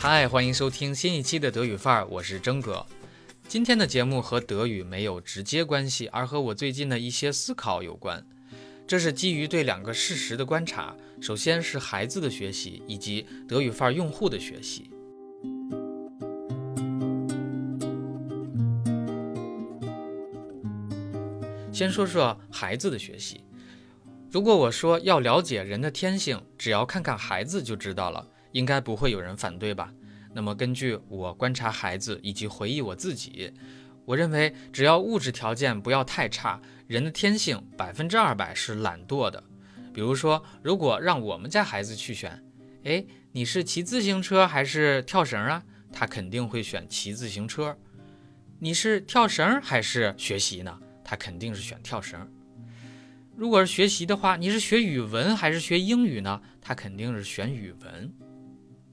嗨，欢迎收听新一期的德语范儿，我是征哥。今天的节目和德语没有直接关系，而和我最近的一些思考有关。这是基于对两个事实的观察，首先是孩子的学习，以及德语范儿用户的学习。先说说孩子的学习。如果我说要了解人的天性，只要看看孩子就知道了，应该不会有人反对吧？那么根据我观察孩子以及回忆我自己，我认为只要物质条件不要太差，人的天性百分之二百是懒惰的。比如说，如果让我们家孩子去选，哎，你是骑自行车还是跳绳啊？他肯定会选骑自行车。你是跳绳还是学习呢？他肯定是选跳绳。如果是学习的话，你是学语文还是学英语呢？他肯定是选语文。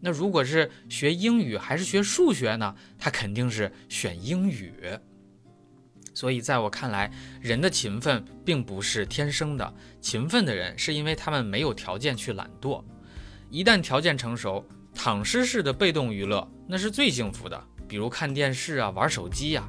那如果是学英语还是学数学呢？他肯定是选英语。所以在我看来，人的勤奋并不是天生的，勤奋的人是因为他们没有条件去懒惰。一旦条件成熟，躺尸式的被动娱乐那是最幸福的，比如看电视啊、玩手机呀。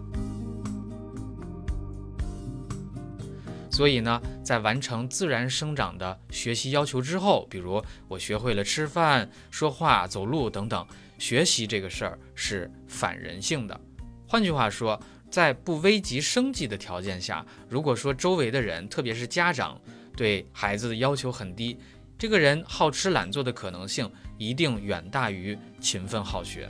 所以呢，在完成自然生长的学习要求之后，比如我学会了吃饭、说话、走路等等，学习这个事儿是反人性的。换句话说，在不危及生计的条件下，如果说周围的人，特别是家长，对孩子的要求很低，这个人好吃懒做的可能性一定远大于勤奋好学。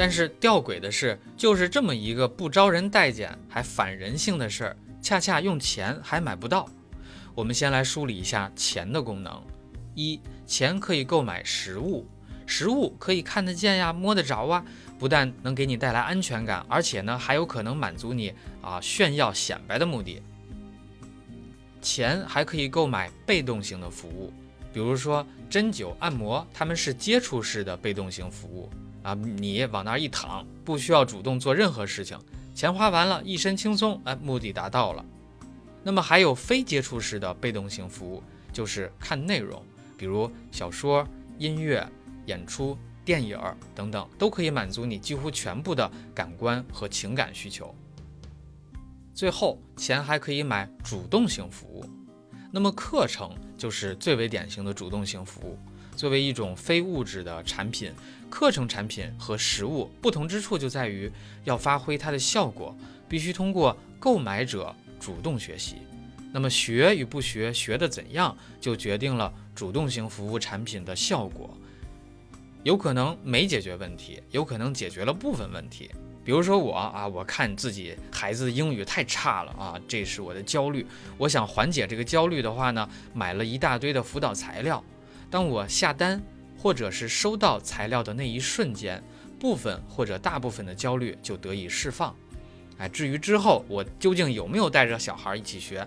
但是吊诡的是，就是这么一个不招人待见还反人性的事儿，恰恰用钱还买不到。我们先来梳理一下钱的功能：一，钱可以购买实物，实物可以看得见呀、摸得着啊，不但能给你带来安全感，而且呢还有可能满足你啊炫耀显摆的目的。钱还可以购买被动型的服务，比如说针灸、按摩，它们是接触式的被动型服务。啊，你往那儿一躺，不需要主动做任何事情，钱花完了，一身轻松，哎，目的达到了。那么还有非接触式的被动型服务，就是看内容，比如小说、音乐、演出、电影等等，都可以满足你几乎全部的感官和情感需求。最后，钱还可以买主动性服务，那么课程就是最为典型的主动性服务。作为一种非物质的产品，课程产品和实物不同之处就在于，要发挥它的效果，必须通过购买者主动学习。那么学与不学，学的怎样，就决定了主动型服务产品的效果。有可能没解决问题，有可能解决了部分问题。比如说我啊，我看自己孩子英语太差了啊，这是我的焦虑。我想缓解这个焦虑的话呢，买了一大堆的辅导材料。当我下单或者是收到材料的那一瞬间，部分或者大部分的焦虑就得以释放。哎，至于之后我究竟有没有带着小孩一起学，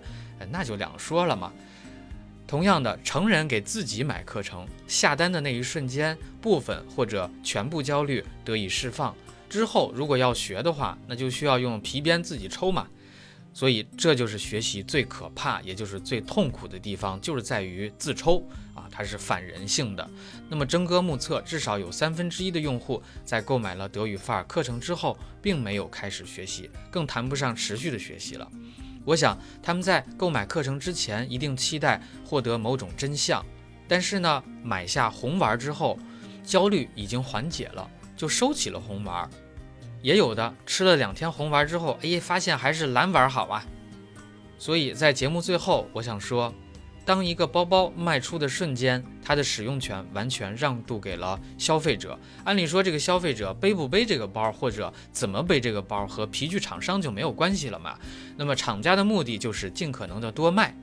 那就两说了嘛。同样的，成人给自己买课程，下单的那一瞬间，部分或者全部焦虑得以释放。之后如果要学的话，那就需要用皮鞭自己抽嘛。所以这就是学习最可怕，也就是最痛苦的地方，就是在于自抽啊，它是反人性的。那么征哥目测，至少有三分之一的用户在购买了德语范儿课程之后，并没有开始学习，更谈不上持续的学习了。我想他们在购买课程之前，一定期待获得某种真相，但是呢，买下红丸之后，焦虑已经缓解了，就收起了红丸。也有的吃了两天红丸之后，哎，发现还是蓝丸好啊。所以在节目最后，我想说，当一个包包卖出的瞬间，它的使用权完全让渡给了消费者。按理说，这个消费者背不背这个包，或者怎么背这个包，和皮具厂商就没有关系了嘛？那么厂家的目的就是尽可能的多卖。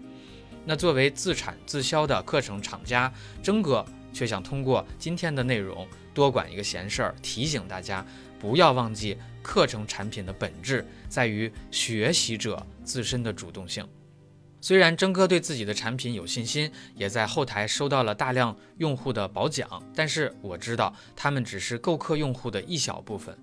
那作为自产自销的课程厂家，征哥却想通过今天的内容多管一个闲事儿，提醒大家。不要忘记，课程产品的本质在于学习者自身的主动性。虽然征哥对自己的产品有信心，也在后台收到了大量用户的褒奖，但是我知道他们只是购课用户的一小部分。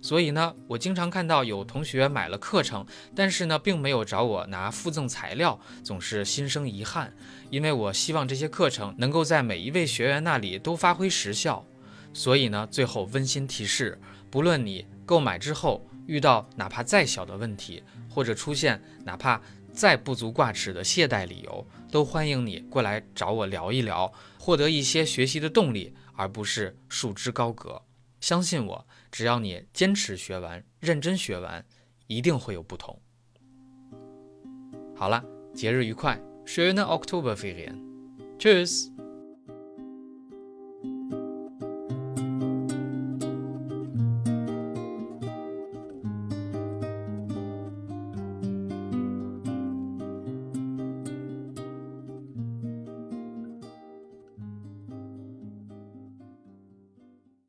所以呢，我经常看到有同学买了课程，但是呢，并没有找我拿附赠材料，总是心生遗憾。因为我希望这些课程能够在每一位学员那里都发挥实效。所以呢，最后温馨提示：不论你购买之后遇到哪怕再小的问题，或者出现哪怕再不足挂齿的懈怠理由，都欢迎你过来找我聊一聊，获得一些学习的动力，而不是束之高阁。相信我，只要你坚持学完、认真学完，一定会有不同。好了，节日愉快，schöne Oktoberferien，Tschüss。